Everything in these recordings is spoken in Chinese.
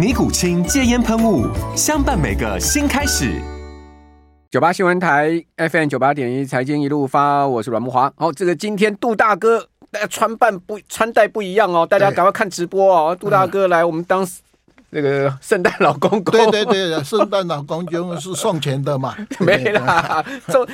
尼古清戒烟喷雾，相伴每个新开始。九八新闻台 FM 九八点一，财经一路发，我是阮木华。好，这个今天杜大哥，大家穿扮不穿戴不一样哦，大家赶快看直播哦。杜大哥来，我们当那个圣诞老公公。对对对，圣诞老公公是送钱的嘛？没啦，送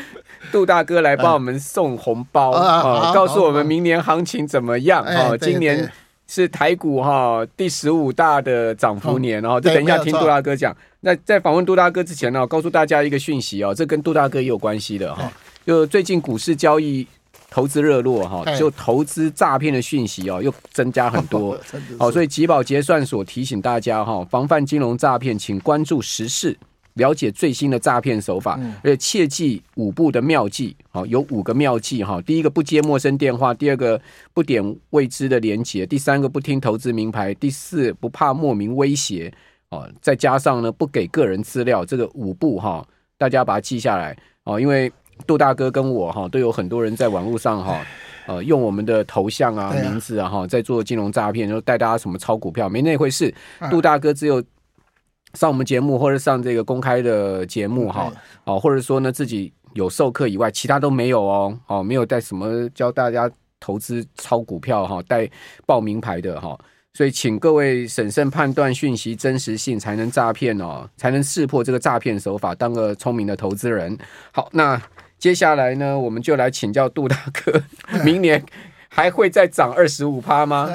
杜大哥来帮我们送红包啊，告诉我们明年行情怎么样哦，今年。是台股哈第十五大的涨幅年，然后这等一下听杜大哥讲。那在访问杜大哥之前呢，告诉大家一个讯息哦，这跟杜大哥也有关系的哈。就最近股市交易投资热络哈，就投资诈骗的讯息哦又增加很多。好，所以集保结算所提醒大家哈，防范金融诈骗，请关注时事。了解最新的诈骗手法，而且切记五步的妙计。好，有五个妙计哈。第一个不接陌生电话，第二个不点未知的连接，第三个不听投资名牌，第四不怕莫名威胁。哦，再加上呢不给个人资料，这个五步哈，大家把它记下来哦。因为杜大哥跟我哈都有很多人在网络上哈呃用我们的头像啊名字啊哈在做金融诈骗，然后带大家什么炒股票，没那回事。杜大哥只有。上我们节目或者上这个公开的节目哈，哦，或者说呢自己有授课以外，其他都没有哦，哦，没有带什么教大家投资抄股票哈，带报名牌的哈，所以请各位审慎判断讯息真实性，才能诈骗哦，才能识破这个诈骗手法，当个聪明的投资人。好，那接下来呢，我们就来请教杜大哥，明年还会再涨二十五趴吗？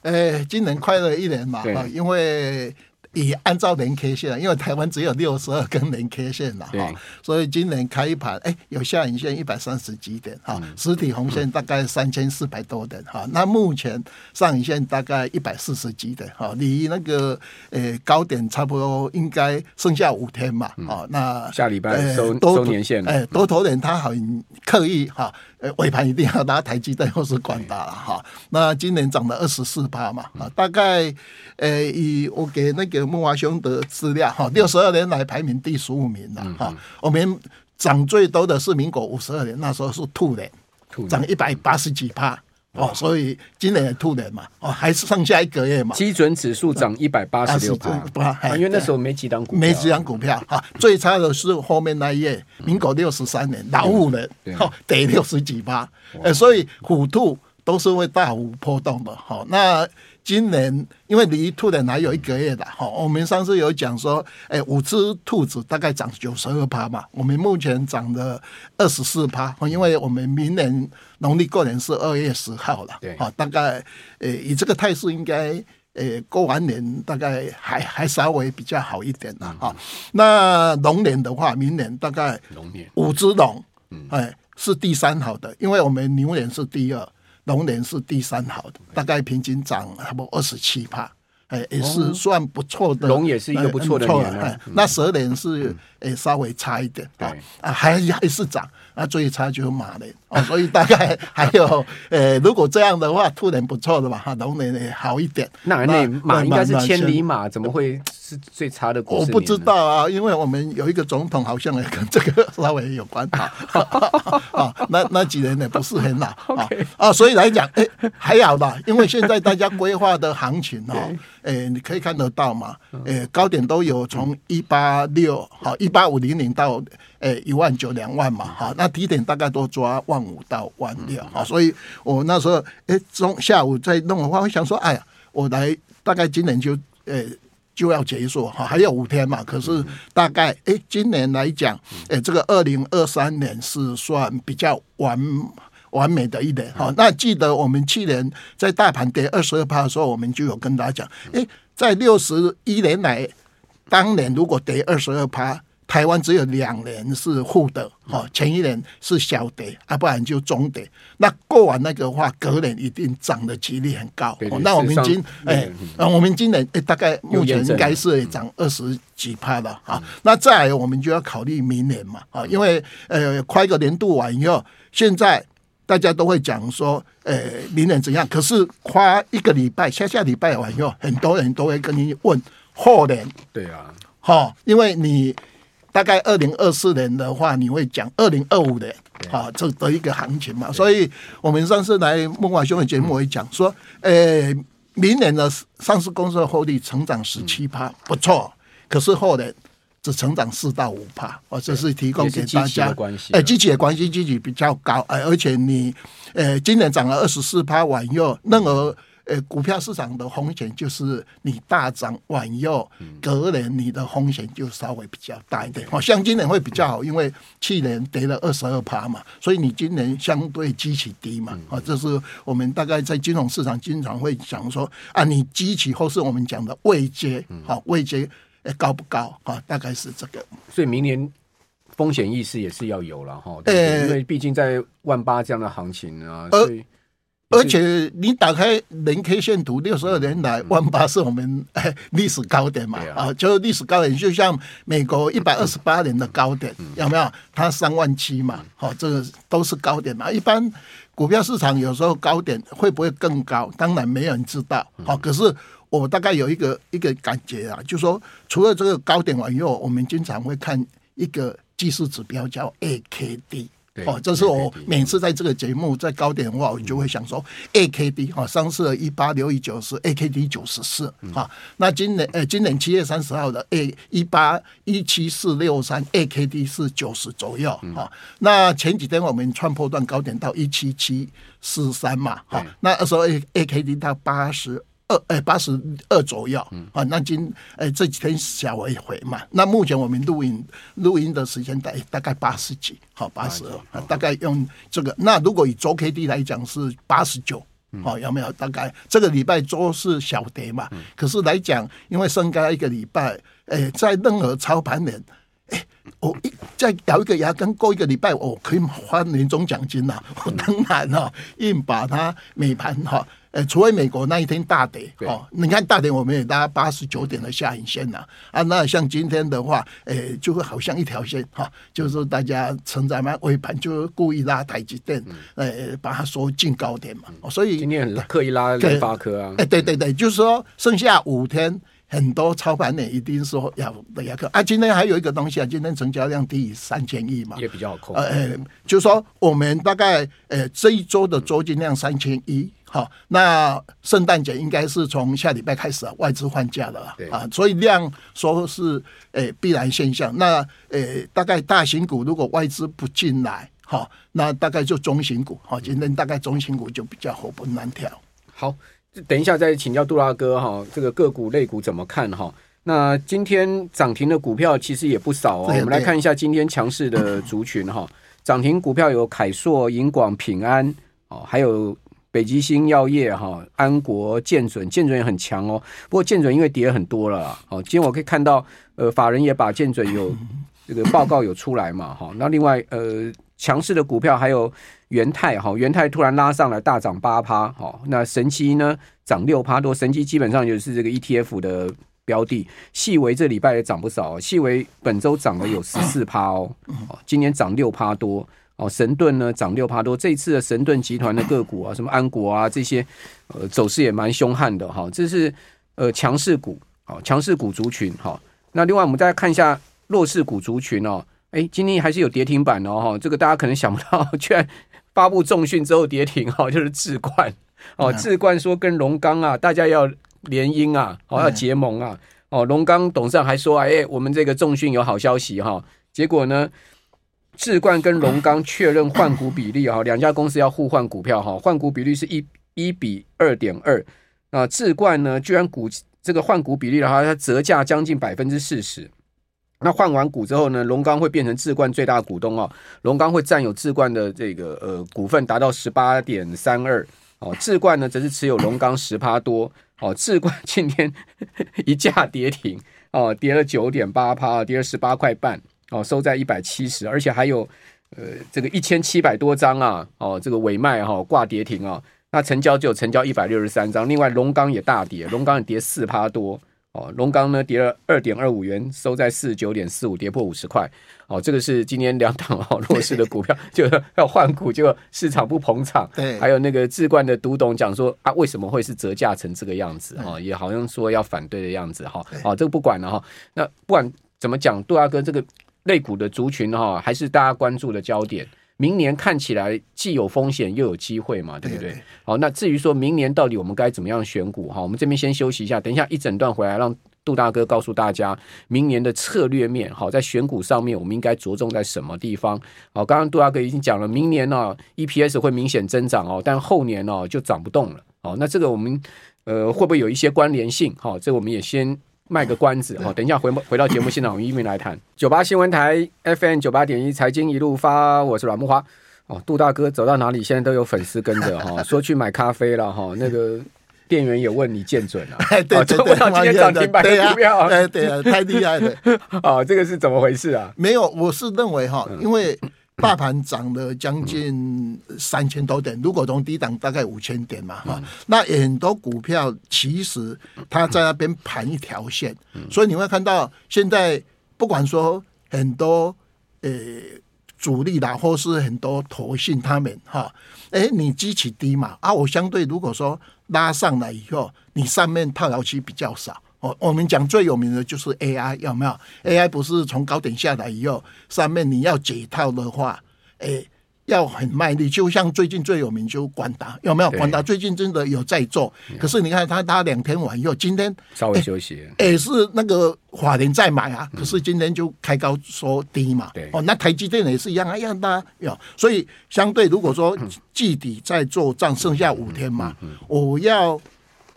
呃，今年快乐一年嘛，因为。以按照年 K 线，因为台湾只有六十二根年 K 线了哈，所以今年开盘哎有下影线一百三十几点哈，实体红线大概三千四百多点哈，那目前上影线大概一百四十几点哈，离那个呃高点差不多应该剩下五天嘛，好，那下礼拜收收年线哎多头点他很刻意哈。呃，尾盘一定要拿台积电或是广达了哈。那今年涨了二十四趴嘛，啊，大概呃，以我给那个木华兄的资料哈，六十二年来排名第十五名了哈。我们涨最多的是民国五十二年，那时候是兔年，涨一百八十几趴。哦，所以今年也兔年嘛，哦，还是剩下一个月嘛。基准指数涨一百八十六趴，因为那时候没几档股，没几档股票哈。最差的是后面那一页，民国六十三年老虎人，好，得六十几趴。呃，所以虎兔都是会大幅波动的。好，那。今年因为离兔年还有一个月的哈，我们上次有讲说，哎，五只兔子大概涨九十二趴嘛，我们目前涨了二十四趴，因为我们明年农历过年是二月十号了，对，大概呃以这个态势应该呃过完年大概还还稍微比较好一点了哈。那龙年的话，明年大概龙年五只龙，哎是第三好的，因为我们牛年是第二。龙年是第三好的，大概平均涨差不多二十七趴，哎，也是算不错的。龙也是一个不错的年，啊，那蛇年是哎稍微差一点，啊，还还是涨。那最差就是马年哦，所以大概 还有呃，如果这样的话，兔年不错的吧，龙年也好一点。那那马应该是千里马，怎么会是最差的？我不知道啊，因为我们有一个总统好像也跟这个 稍微有关啊。啊，那那几年也不是很好 啊啊，所以来讲，哎，还好吧，因为现在大家规划的行情哦，哎，你可以看得到嘛，诶，高点都有从一八六好一八五零零到。诶，一万九两万嘛，哈，那低点大概都抓万五到万六，哈，所以我那时候诶中下午在弄的话，我想说，哎呀，我来大概今年就诶就要结束哈，还有五天嘛。可是大概哎，今年来讲，哎，这个二零二三年是算比较完完美的一年哈。那记得我们去年在大盘跌二十二趴的时候，我们就有跟大家讲，哎，在六十一年来，当年如果跌二十二趴。台湾只有两年是负的，哈，前一年是小跌，啊，不然就中跌。那过完那个话，隔年一定涨的几率很高。那我们今哎，啊，我们今年哎，大概目前应该是涨二十几趴了啊。那再来，我们就要考虑明年嘛，啊，因为呃，跨一个年度完以后，现在大家都会讲说，呃，明年怎样？可是花一个礼拜，下下礼拜完以后，很多人都会跟你问后年。对啊，哈，因为你。大概二零二四年的话，你会讲二零二五年啊，这的一个行情嘛。所以，我们上次来孟华兄的节目会讲说，呃，明年的上市公司的获利成长十七趴，不错。可是后年只成长四到五趴，哦，这是提供给大家。哎，机器的关系，机器比较高，哎，而且你，呃，今年涨了二十四趴，往右任何。呃，股票市场的风险就是你大涨晚右，隔年你的风险就稍微比较大一点。哦，像今年会比较好，因为去年跌了二十二趴嘛，所以你今年相对基期低嘛。啊，这是我们大概在金融市场经常会讲说啊，你基期或是我们讲的未接，好位阶高不高啊？大概是这个。所以明年风险意识也是要有了哈，对，因为毕竟在万八这样的行情啊，所以。而且你打开零 K 线图，六十二年来万八是我们历史高点嘛？啊，就是历史高点，就像美国一百二十八年的高点，有没有？它三万七嘛？好，这个都是高点嘛。一般股票市场有时候高点会不会更高？当然没有人知道。好，可是我大概有一个一个感觉啊，就是说除了这个高点完以后，我们经常会看一个技术指标叫 AKD。哦，这是我每次在这个节目在高点的话，我就会想说，A K D 哈，上次的一八六一九是 A K D 九十四哈，那今年呃今年七月三十号的 A 一八一七四六三 A K D 是九十左右哈，那前几天我们穿破段高点到一七七四三嘛哈，那时候 A A K D 到八十。二八十二左右，啊，那今哎这几天小微回嘛，那目前我们录音录音的时间大大概八十几，好八十二，大概用这个。那如果以周 K D 来讲是八十九，好有没有？大概这个礼拜周是小跌嘛，可是来讲，因为升高一个礼拜，哎，在任何操盘人，哎，我一再咬一个牙根过一个礼拜，我可以发年终奖金呐，我当然哈，硬把它美盘哈。呃，除非美国那一天大跌哦，你看大跌，我们也拉八十九点的下影线呐啊，那像今天的话，呃，就会好像一条线哈，就是大家存在嘛，尾盘就故意拉台积电，呃，把它说进高点嘛，所以今天很刻意拉联发科啊，哎，对对对，就是说剩下五天，很多操盘人一定说要的要克啊，今天还有一个东西啊，今天成交量低于三千亿嘛，也比较好控，呃，就是说我们大概呃这一周的周金量三千亿。好，那圣诞节应该是从下礼拜开始啊，外资换价了啊，所以量说是诶、欸、必然现象。那诶、欸、大概大型股如果外资不进来，好，那大概就中型股，好，今天大概中型股就比较活蹦乱跳。好，等一下再请教杜大哥哈，这个个股类股怎么看哈？那今天涨停的股票其实也不少哦，我们来看一下今天强势的族群哈，涨停股票有凯硕、银广、平安哦，还有。北极星药业哈，安国、建准，建准也很强哦。不过建准因为跌很多了，哦，今天我可以看到，呃，法人也把建准有 这个报告有出来嘛，哈。那另外，呃，强势的股票还有元泰哈，元泰突然拉上来大涨八趴，哈。那神基呢涨六趴多，神基基本上就是这个 ETF 的标的。细微这礼拜也涨不少，细微本周涨了有十四趴哦，今年涨六趴多。哦，神盾呢涨六趴多，这一次的神盾集团的个股啊，什么安国啊这些，呃，走势也蛮凶悍的哈。这是呃强势股，好强势股族群哈。那另外我们再来看一下弱势股族群哦，哎，今天还是有跌停板哦哈。这个大家可能想不到，居然发布重讯之后跌停哈，就是智冠哦，智冠说跟龙钢啊，大家要联姻啊，哦要结盟啊，哦龙钢董事长还说哎，我们这个重讯有好消息哈，结果呢？智冠跟龙钢确认换股比例哈，两家公司要互换股票哈，换股比率是一一比二点二。啊智冠呢，居然股这个换股比例的话，它折价将近百分之四十。那换完股之后呢，龙钢会变成智冠最大股东哦，龙钢会占有智冠的这个呃股份达到十八点三二哦，智冠呢则是持有龙钢十趴多哦，智冠今天 一价跌停哦，跌了九点八趴，跌了十八块半哦，收在一百七十，而且还有呃这个一千七百多张啊哦，这个尾卖哈挂跌停啊，那成交就有成交一百六十三张，另外龙钢也大跌，龙钢也跌四趴多。哦，龙钢呢跌了二点二五元，收在四十九点四五，跌破五十块。哦，这个是今天两档 哦弱势的股票，就要换股，就市场不捧场。对，还有那个智冠的独董讲说啊，为什么会是折价成这个样子？哈，也好像说要反对的样子。哈，哦，这个不管了哈。那不管怎么讲，杜大哥这个类股的族群哈，还是大家关注的焦点。明年看起来既有风险又有机会嘛，对不对？好，那至于说明年到底我们该怎么样选股哈，我们这边先休息一下，等一下一整段回来，让杜大哥告诉大家明年的策略面。好，在选股上面，我们应该着重在什么地方？好，刚刚杜大哥已经讲了，明年呢 EPS 会明显增长哦，但后年呢就涨不动了。好，那这个我们呃会不会有一些关联性？好，这个我们也先。卖个关子，好，等一下回回到节目现场，我们一并来谈。九八新闻台 FM 九八点一财经一路发，我是阮木花。哦，杜大哥走到哪里，现在都有粉丝跟着哈，说去买咖啡了哈，那个店员也问你见准 了，对对对，今天涨停板的股票，对对，太厉害了。啊，这个是怎么回事啊？没有，我是认为哈，因为。大盘涨了将近三千多点，如果从低档大概五千点嘛，哈，那很多股票其实它在那边盘一条线，所以你会看到现在不管说很多呃主力啦，或是很多投信他们哈，哎，你基期低嘛，啊，我相对如果说拉上来以后，你上面套牢期比较少。我我们讲最有名的就是 AI，有没有？AI 不是从高点下来以后，上面你要解套的话，诶，要很卖力。就像最近最有名就广达，有没有？广达最近真的有在做，可是你看他他两天完以后，今天稍微休息，也是那个法人在买啊，可是今天就开高收低嘛。哦，那台积电也是一样啊，一样的有。所以相对如果说季底在做账，剩下五天嘛，我要。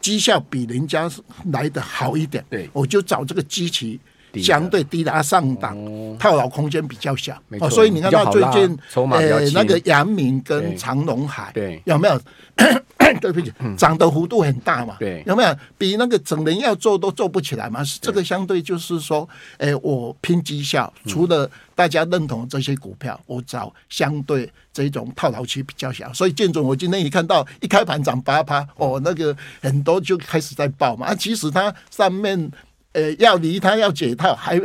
绩效比人家来的好一点，对，我就找这个机器相对低的上档，套牢空间比较小，哦，所以你看到最近，呃，那个阳明跟长龙海，对，有没有？对不起，涨的幅度很大嘛，对，有没有？比那个整人要做都做不起来嘛？是这个相对就是说，哎，我拼绩效，除了大家认同这些股票，我找相对这种套牢区比较小，所以建总我今天一看到一开盘涨八趴，哦，那个很多就开始在爆嘛，啊，其实它上面。呃，要离它要解套还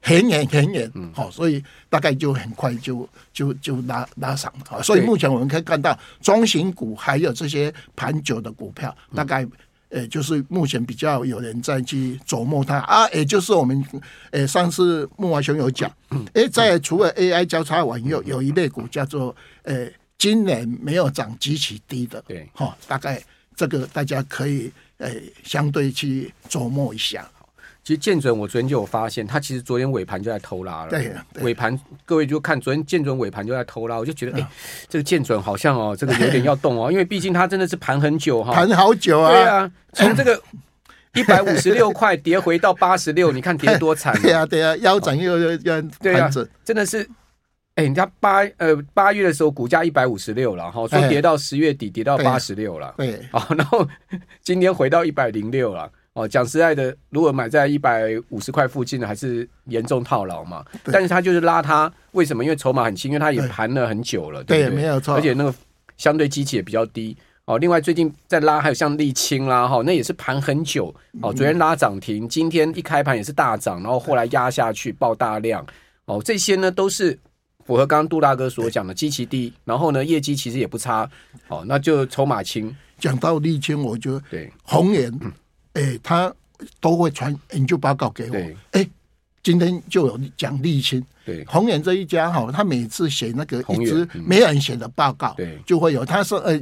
很远很远，好，所以大概就很快就就就拉拉上。了，所以目前我们可以看到中型股还有这些盘久的股票，大概呃就是目前比较有人在去琢磨它。啊，也就是我们呃上次木华兄有讲，哎，在除了 AI 交叉完以后，有一类股叫做呃今年没有涨极其低的，对，哈，大概这个大家可以呃相对去琢磨一下。其实建准，我昨天就有发现，他其实昨天尾盘就在偷拉了。对，尾盘各位就看昨天建准尾盘就在偷拉，我就觉得，哎，这个建准好像哦，这个有点要动哦，因为毕竟它真的是盘很久哈，盘好久啊。对啊，从这个 一百五十六块跌回到八十六，你看跌多惨。对啊，对啊，腰斩又又又对啊，真的是，哎，人家八呃八月的时候股价一百五十六了哈，说跌到十月底跌到八十六了，对，啊，然后今天回到一百零六了。哦，讲实在的，如果买在一百五十块附近的，还是严重套牢嘛。但是他就是拉他，为什么？因为筹码很轻，因为他也盘了很久了，对，没有错。而且那个相对基期也比较低。哦，另外最近在拉，还有像沥青啦，哈，那也是盘很久。哦，昨天拉涨停，今天一开盘也是大涨，然后后来压下去爆大量。哦，这些呢都是符合刚刚杜大哥所讲的基期低，然后呢业绩其实也不差。哦，那就筹码轻。讲到沥青，我觉得对红颜。他都会传研究报告给我。哎今天就有讲沥青。对，宏远这一家哈，他每次写那个一支没人写的报告，对，就会有。他说，呃，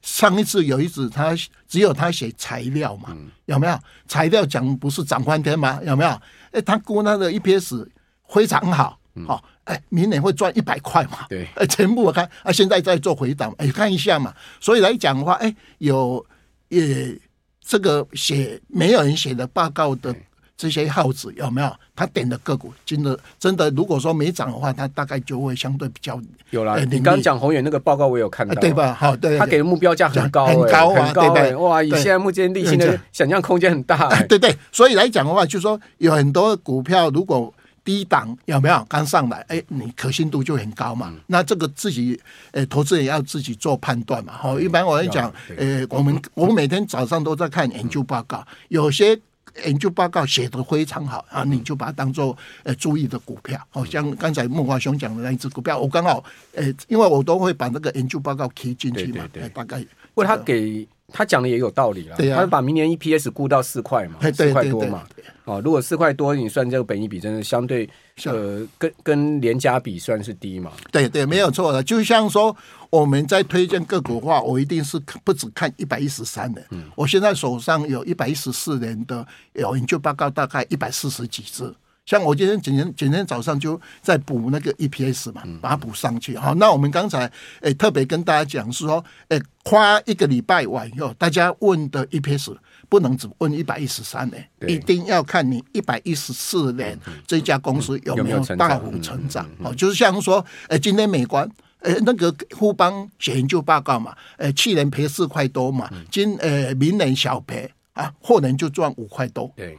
上一次有一次他只有他写材料嘛，嗯、有没有？材料讲不是涨翻天吗？有没有？哎、欸，他估那个 EPS 非常好，好、嗯，哎、欸，明年会赚一百块嘛？对，全部我看啊，现在在做回档，哎、欸，看一下嘛。所以来讲的话，哎、欸，有也。这个写没有人写的报告的这些号子有没有？他点的个股真的真的，如果说没涨的话，他大概就会相对比较有啦。你刚讲宏远那个报告，我有看到，对吧？好，对，他给的目标价很高，很高啊，对不对？哇，以现在目前利息的想象空间很大，对对。所以来讲的话，就是说有很多股票如果。低档有没有刚上来？哎、欸，你可信度就很高嘛。嗯、那这个自己，呃、欸，投资人要自己做判断嘛。好、嗯，一般我来讲，呃、欸，我们我们每天早上都在看研究报告，嗯、有些研究报告写得非常好啊，你就把它当做呃注意的股票。好像刚才孟华兄讲的那一只股票，我刚好，呃、欸，因为我都会把那个研究报告提进去嘛，对对对，大概，因为他给。他讲的也有道理啦，他把明年 EPS 估到四块嘛，四块多嘛，哦，如果四块多，你算这个本益比真的相对，呃，跟跟联家比算是低嘛？对对，没有错的。就像说我们在推荐个股的话，我一定是不只看一百一十三的，嗯我现在手上有一百一十四年的有研究报告，大概一百四十几只。像我今天今天今天早上就在补那个 EPS 嘛，把它补上去。好，那我们刚才诶、欸、特别跟大家讲是说，诶、欸，花一个礼拜完以后，大家问的 EPS 不能只问一百一十三年，一定要看你一百一十四年这家公司有没有大幅成长。哦，就是像说，诶、欸，今天美观诶、欸、那个互邦写研究报告嘛，诶、欸，去年赔四块多嘛，今诶、欸、明年小赔啊，后年就赚五块多。对。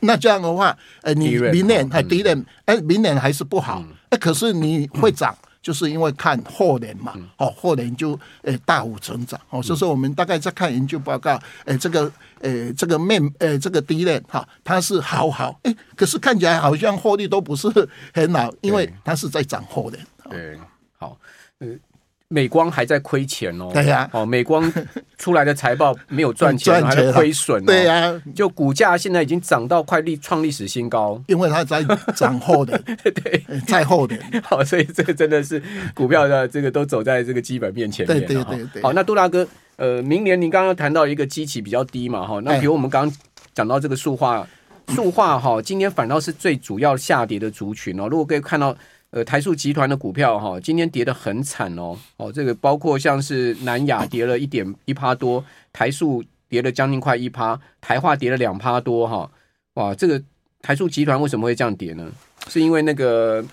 那这样的话，呃，你明年还低点，哎，明年还是不好，哎，可是你会涨，就是因为看后年嘛，哦，后年就呃大幅成长，哦，所以说我们大概在看研究报告，哎，这个，呃，这个面，呃，这个低点哈，它是好好，哎，可是看起来好像获利都不是很好，因为它是在涨后年。对，好，嗯。美光还在亏钱哦，对呀，哦，美光出来的财报没有 赚钱，还是亏损，对呀，就股价现在已经涨到快历创历史新高，因为它在涨后的，对，在后的，好，所以这个真的是股票的这个都走在这个基本面前面，对对对对。好，那杜大哥，呃，明年您刚刚谈到一个基期比较低嘛，哈，那比如我们刚刚讲到这个塑化，塑化哈，今天反倒是最主要下跌的族群哦，如果可以看到。呃，台塑集团的股票哈，今天跌得很惨哦。哦，这个包括像是南亚跌了一点一趴多，台塑跌了将近快一趴，台化跌了两趴多哈。哇，这个台塑集团为什么会这样跌呢？是因为那个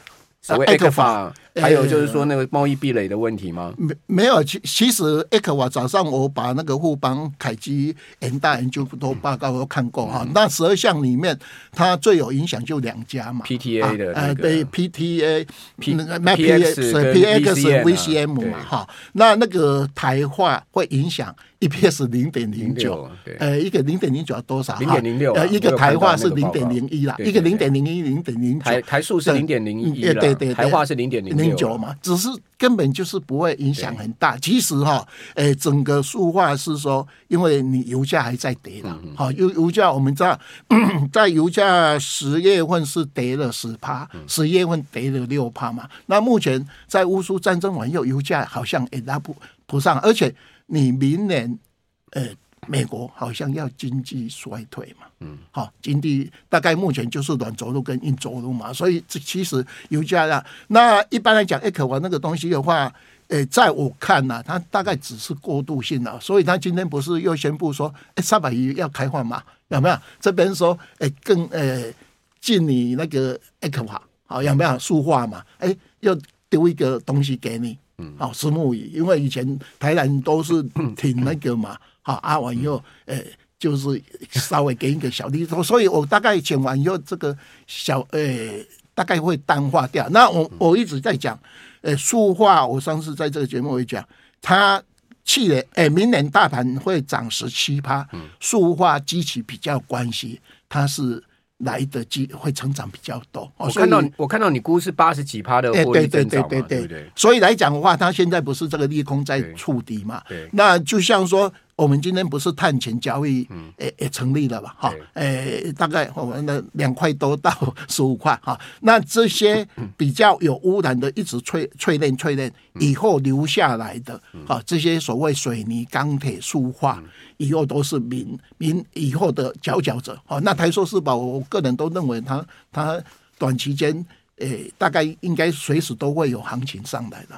所谓 ECFA 还有就是说那个贸易壁垒的问题吗？没没有，其其实 ECFA 早上我把那个互邦凯基研大研究都报告都看过哈，那十二项里面它最有影响就两家嘛，PTA 的，呃对 PTA P PX PX VCM 嘛哈，那那个台化会影响 EPS 零点零九，呃一个零点零九要多少？零点零六，呃一个台化是零点零一啦，一个零点零一零点零九，台台数是零点零一，对对，台化是零点零。零九嘛，只是根本就是不会影响很大。其实哈，诶，整个塑化是说，因为你油价还在跌了，好油油价我们知道，在油价十月份是跌了十趴，十月份跌了六趴嘛。那目前在乌苏战争完以后，油价好像也拉不不上，而且你明年，呃。美国好像要经济衰退嘛，嗯，好，经济大概目前就是软着陆跟硬着陆嘛，所以这其实油价啊，那一般来讲，艾克瓦那个东西的话，诶、欸，在我看呢、啊，它大概只是过渡性的，所以它今天不是又宣布说，哎、欸，三百亿要开放嘛，有没有？这边说，哎、欸，更诶进你那个艾克瓦，好，有没有塑化嘛？哎、欸，又丢一个东西给你，嗯，好，石墨鱼，因为以前台南都是挺那个嘛。好，阿完以后，呃，就是稍微给一个小利息，所以我大概讲完以后，这个小呃，大概会淡化掉。那我我一直在讲，呃，塑化，我上次在这个节目也讲，它去年，呃，明年大盘会涨十七趴，塑化激起比较关系，它是。来的机会成长比较多。我看到我看到你估是八十几趴的获利增长嘛，对对对。所以来讲的话，它现在不是这个利空在触底嘛？对。那就像说，我们今天不是碳权交易，诶诶成立了吧？哈，诶，大概我们的两块多到 十五块哈。那这些 比较有污染的，一直淬淬炼淬炼以后留下来的，哈，这些所谓水泥、钢铁、塑化。以后都是民民以后的佼佼者，好，那台塑四宝，我个人都认为它它短期间，诶、欸，大概应该随时都会有行情上来的。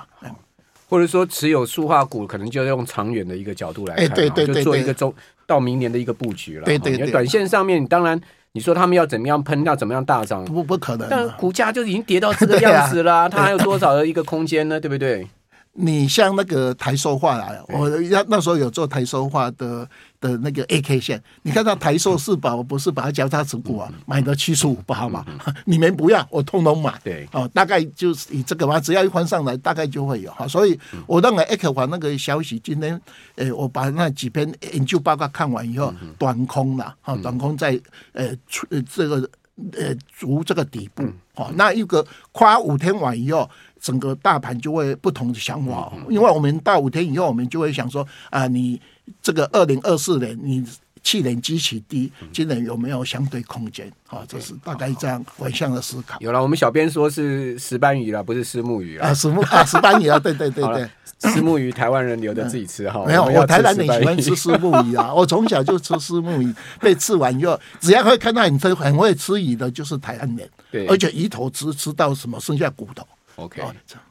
或者说持有塑化股，可能就用长远的一个角度来看，对对对，就做一个周到明年的一个布局了。对对对，短线上面当然。你说他们要怎么样喷，要怎么样大涨？不不可能，但股价就已经跌到这个样子了，啊，它还有多少的一个空间呢？对不对？你像那个台塑化啊，我那那时候有做台塑化的的那个 A K 线，你看到台塑四宝，我不是把它交叉持股啊，买的七十五不好嘛？你们不要，我通通买。对，哦，大概就是以这个嘛，只要一翻上来，大概就会有哈。所以我认为 A K 华那个消息，今天诶，我把那几篇研究报告看完以后，短空了，哈，短空在呃出这个呃足这个底部，好，那一个跨五天完以后。整个大盘就会不同的想法，因为我们到五天以后，我们就会想说啊，你这个二零二四年，你去年基期低，今年有没有相对空间？啊，这是大概这样反向的思考。有了，我们小编说是石斑鱼了，不是石目鱼啊，石目啊，石斑鱼啊，对对对对，石目鱼台湾人留着自己吃哈。没有，我台南人喜欢吃石目鱼啊，我从小就吃石目鱼，被刺完以后，只要会看到你很很会吃鱼的，就是台湾人。对，而且鱼头吃吃到什么，剩下骨头。OK，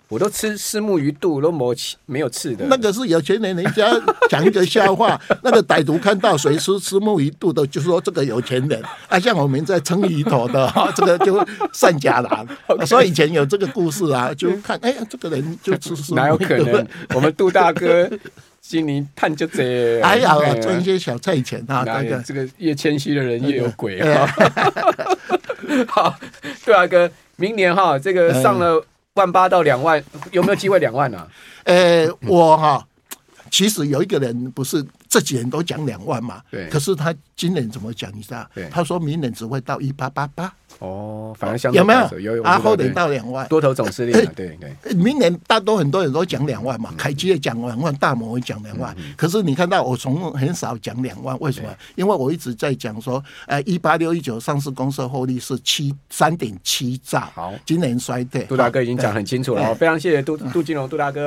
我都吃虱目鱼肚，都没没有刺的。那个是有钱人，人家讲一个笑话，那个歹徒看到谁吃虱目鱼肚的，就说这个有钱人。啊，像我们在称鱼头的，这个就善假郎。Okay. 所以以前有这个故事啊，就看，哎呀，这个人就吃虱目鱼肚。哪有可能？我们杜大哥今年探就这，哎呀，赚一些小菜钱啊。大哥这个越谦虚的人越有鬼啊。好，杜大哥，明年哈，这个上了。万八到两万，有没有机会两万呢？啊？呃，我哈，其实有一个人不是这几年都讲两万嘛，对，可是他今年怎么讲？你知道？他说明年只会到一八八八。哦，反而相有没有？有有，啊，后年到两万，多头总司令，对对。明年大多很多人都讲两万嘛，凯基也讲两万，大摩也讲两万。可是你看到我从很少讲两万，为什么？因为我一直在讲说，呃，一八六一九上市公司获利是七三点七兆，好，今年衰退。杜大哥已经讲很清楚了，非常谢谢杜杜金龙杜大哥。